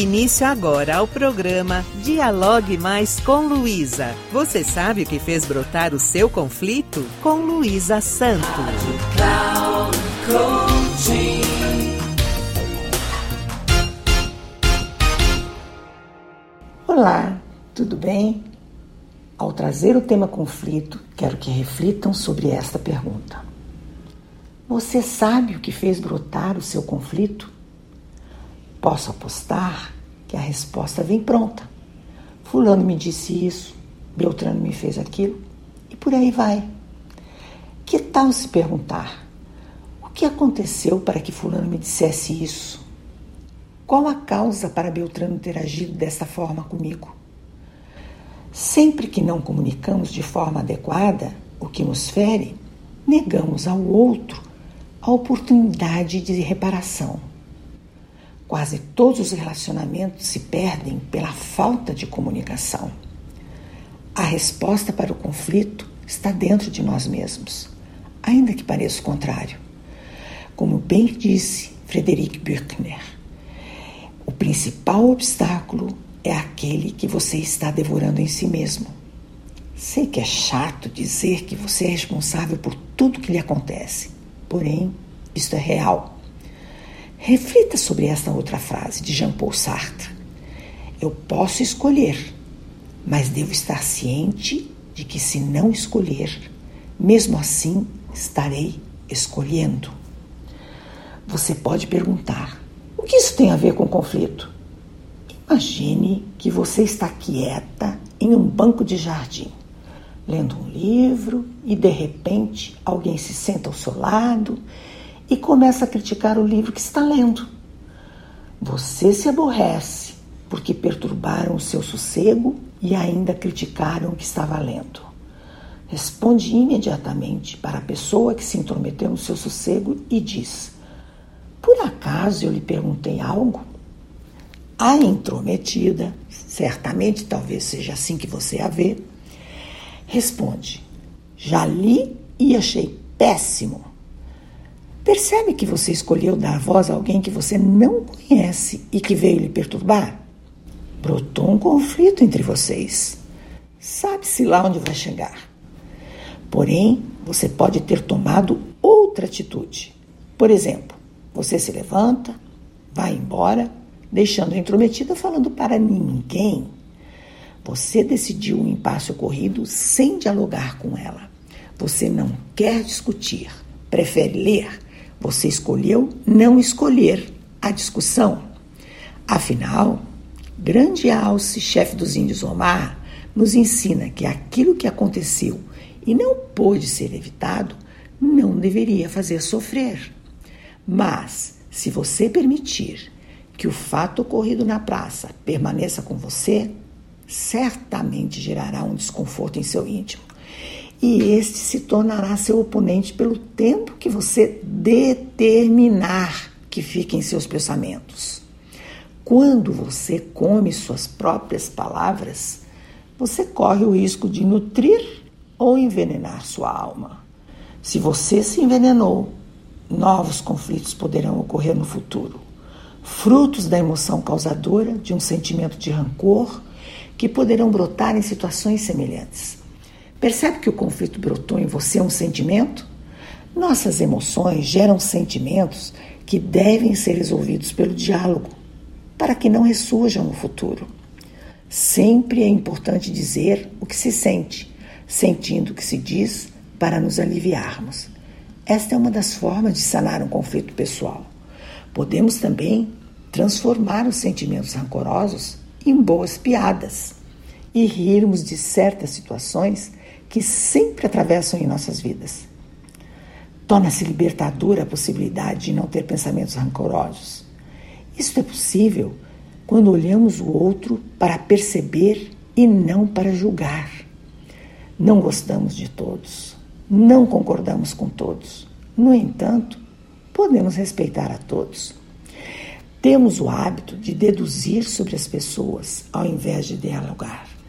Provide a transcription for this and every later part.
início agora ao programa Dialogue Mais com Luísa. Você sabe o que fez brotar o seu conflito? Com Luísa Santos. Olá, tudo bem? Ao trazer o tema conflito, quero que reflitam sobre esta pergunta. Você sabe o que fez brotar o seu conflito? Posso apostar que a resposta vem pronta. Fulano me disse isso, Beltrano me fez aquilo, e por aí vai. Que tal se perguntar: o que aconteceu para que Fulano me dissesse isso? Qual a causa para Beltrano ter agido dessa forma comigo? Sempre que não comunicamos de forma adequada o que nos fere, negamos ao outro a oportunidade de reparação. Quase todos os relacionamentos se perdem pela falta de comunicação. A resposta para o conflito está dentro de nós mesmos, ainda que pareça o contrário. Como bem disse Frederic Buechner, o principal obstáculo é aquele que você está devorando em si mesmo. Sei que é chato dizer que você é responsável por tudo que lhe acontece, porém, isto é real. Reflita sobre esta outra frase de Jean-Paul Sartre. Eu posso escolher, mas devo estar ciente de que, se não escolher, mesmo assim estarei escolhendo. Você pode perguntar: o que isso tem a ver com conflito? Imagine que você está quieta em um banco de jardim, lendo um livro e de repente alguém se senta ao seu lado e começa a criticar o livro que está lendo. Você se aborrece porque perturbaram o seu sossego e ainda criticaram o que estava lendo. Responde imediatamente para a pessoa que se intrometeu no seu sossego e diz: Por acaso eu lhe perguntei algo? A intrometida, certamente talvez seja assim que você a vê, responde: Já li e achei péssimo. Percebe que você escolheu dar voz a alguém que você não conhece e que veio lhe perturbar? Brotou um conflito entre vocês. Sabe-se lá onde vai chegar. Porém, você pode ter tomado outra atitude. Por exemplo, você se levanta, vai embora, deixando a intrometida falando para ninguém. Você decidiu um impasse ocorrido sem dialogar com ela. Você não quer discutir, prefere ler você escolheu não escolher a discussão. Afinal, grande Alce, chefe dos índios Omar, nos ensina que aquilo que aconteceu e não pôde ser evitado não deveria fazer sofrer. Mas, se você permitir que o fato ocorrido na praça permaneça com você, certamente gerará um desconforto em seu íntimo e este se tornará seu oponente pelo tempo que você determinar que fique em seus pensamentos. Quando você come suas próprias palavras, você corre o risco de nutrir ou envenenar sua alma. Se você se envenenou, novos conflitos poderão ocorrer no futuro, frutos da emoção causadora de um sentimento de rancor que poderão brotar em situações semelhantes. Percebe que o conflito brotou em você um sentimento? Nossas emoções geram sentimentos que devem ser resolvidos pelo diálogo, para que não ressurjam no futuro. Sempre é importante dizer o que se sente, sentindo o que se diz para nos aliviarmos. Esta é uma das formas de sanar um conflito pessoal. Podemos também transformar os sentimentos rancorosos em boas piadas e rirmos de certas situações que sempre atravessam em nossas vidas. Torna-se libertadora a possibilidade de não ter pensamentos rancorosos. Isso é possível quando olhamos o outro para perceber e não para julgar. Não gostamos de todos, não concordamos com todos. No entanto, podemos respeitar a todos. Temos o hábito de deduzir sobre as pessoas ao invés de dialogar.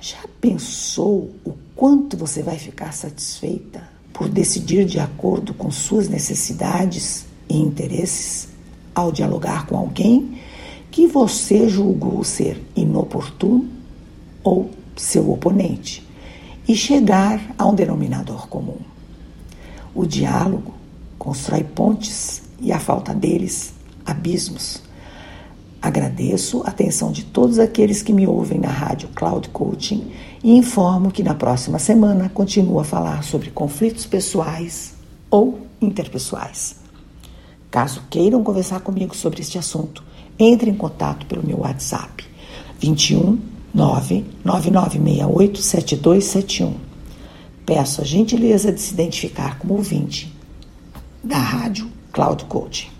Já pensou o quanto você vai ficar satisfeita por decidir de acordo com suas necessidades e interesses ao dialogar com alguém que você julgou ser inoportuno ou seu oponente e chegar a um denominador comum. O diálogo constrói pontes e a falta deles, abismos. Agradeço a atenção de todos aqueles que me ouvem na rádio Cloud Coaching e informo que na próxima semana continuo a falar sobre conflitos pessoais ou interpessoais. Caso queiram conversar comigo sobre este assunto, entre em contato pelo meu WhatsApp 21 99968 7271. Peço a gentileza de se identificar como ouvinte da Rádio Cloud Coaching.